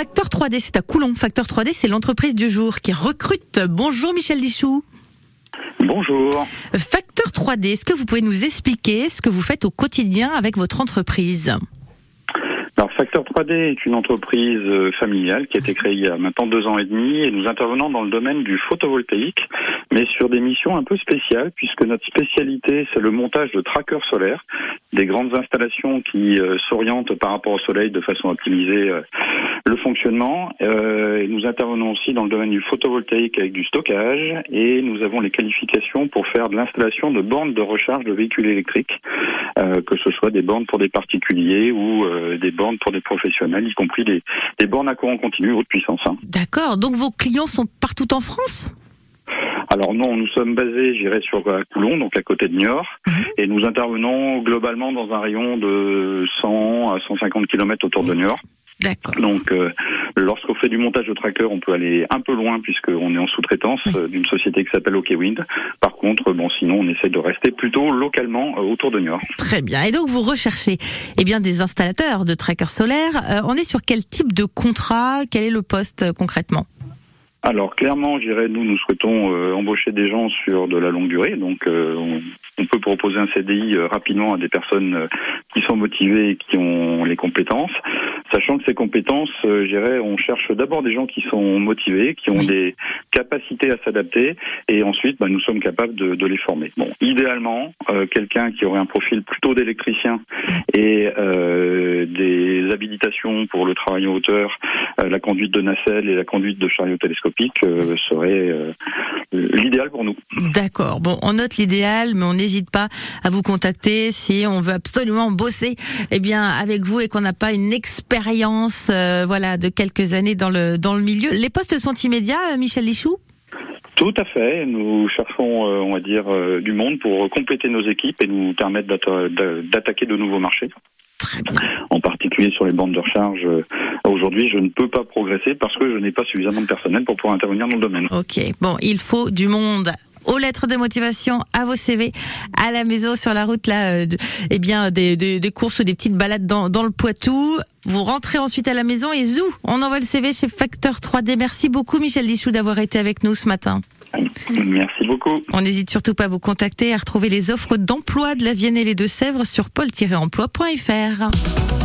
Facteur 3D, c'est à Coulon. Facteur 3D, c'est l'entreprise du jour qui recrute. Bonjour Michel Dichou. Bonjour. Facteur 3D, est-ce que vous pouvez nous expliquer ce que vous faites au quotidien avec votre entreprise? Alors Facteur 3D est une entreprise euh, familiale qui a été créée il y a maintenant deux ans et demi et nous intervenons dans le domaine du photovoltaïque, mais sur des missions un peu spéciales puisque notre spécialité c'est le montage de trackers solaires, des grandes installations qui euh, s'orientent par rapport au soleil de façon à optimiser euh, le fonctionnement. et nous intervenons aussi dans le domaine du photovoltaïque avec du stockage et nous avons les qualifications pour faire de l'installation de bornes de recharge de véhicules électriques, que ce soit des bornes pour des particuliers ou des bornes pour des professionnels, y compris des, bornes à courant continu haute puissance. Hein. D'accord. Donc vos clients sont partout en France? Alors non, nous sommes basés, j'irai sur Coulon, donc à côté de Niort, mhm. et nous intervenons globalement dans un rayon de 100 à 150 km autour de Niort. D'accord. Donc, euh, lorsqu'on fait du montage de tracker, on peut aller un peu loin puisqu'on est en sous-traitance euh, d'une société qui s'appelle OKWind. Par contre, bon, sinon, on essaie de rester plutôt localement euh, autour de Niort. Très bien. Et donc, vous recherchez, eh bien, des installateurs de trackers solaires. on est sur quel type de contrat? Quel est le poste concrètement? Alors clairement, j'irais nous nous souhaitons embaucher des gens sur de la longue durée, donc on, on, peut proposer un CDI rapidement à des personnes qui sont motivées et qui ont les compétences. Sachant que ces compétences, euh, je dirais, on cherche d'abord des gens qui sont motivés, qui ont des capacités à s'adapter, et ensuite, bah, nous sommes capables de, de, les former. Bon, idéalement, euh, quelqu'un qui aurait un profil plutôt d'électricien et euh, des habilitations pour le travail en hauteur, euh, la conduite de nacelle et la conduite de chariot télescopique euh, serait l'idéal pour nous. D'accord. Bon, on note l'idéal, mais on n'hésite pas à vous contacter si on veut absolument bosser, eh bien, avec vous et qu'on n'a pas une expérience euh, voilà, de quelques années dans le, dans le milieu. Les postes sont immédiats, euh, Michel Lichou tout à fait. Nous cherchons, euh, on va dire, du monde pour compléter nos équipes et nous permettre d'attaquer de nouveaux marchés. En particulier sur les bandes de recharge. Aujourd'hui, je ne peux pas progresser parce que je n'ai pas suffisamment de personnel pour pouvoir intervenir dans le domaine. Ok. Bon, il faut du monde aux lettres de motivation, à vos CV, à la maison, sur la route, là, euh, eh bien, des, des, des, courses ou des petites balades dans, dans le Poitou. Vous rentrez ensuite à la maison et zou, on envoie le CV chez Facteur 3D. Merci beaucoup, Michel Dichou, d'avoir été avec nous ce matin. Merci beaucoup. On n'hésite surtout pas à vous contacter et à retrouver les offres d'emploi de la Vienne et les Deux-Sèvres sur paul-emploi.fr.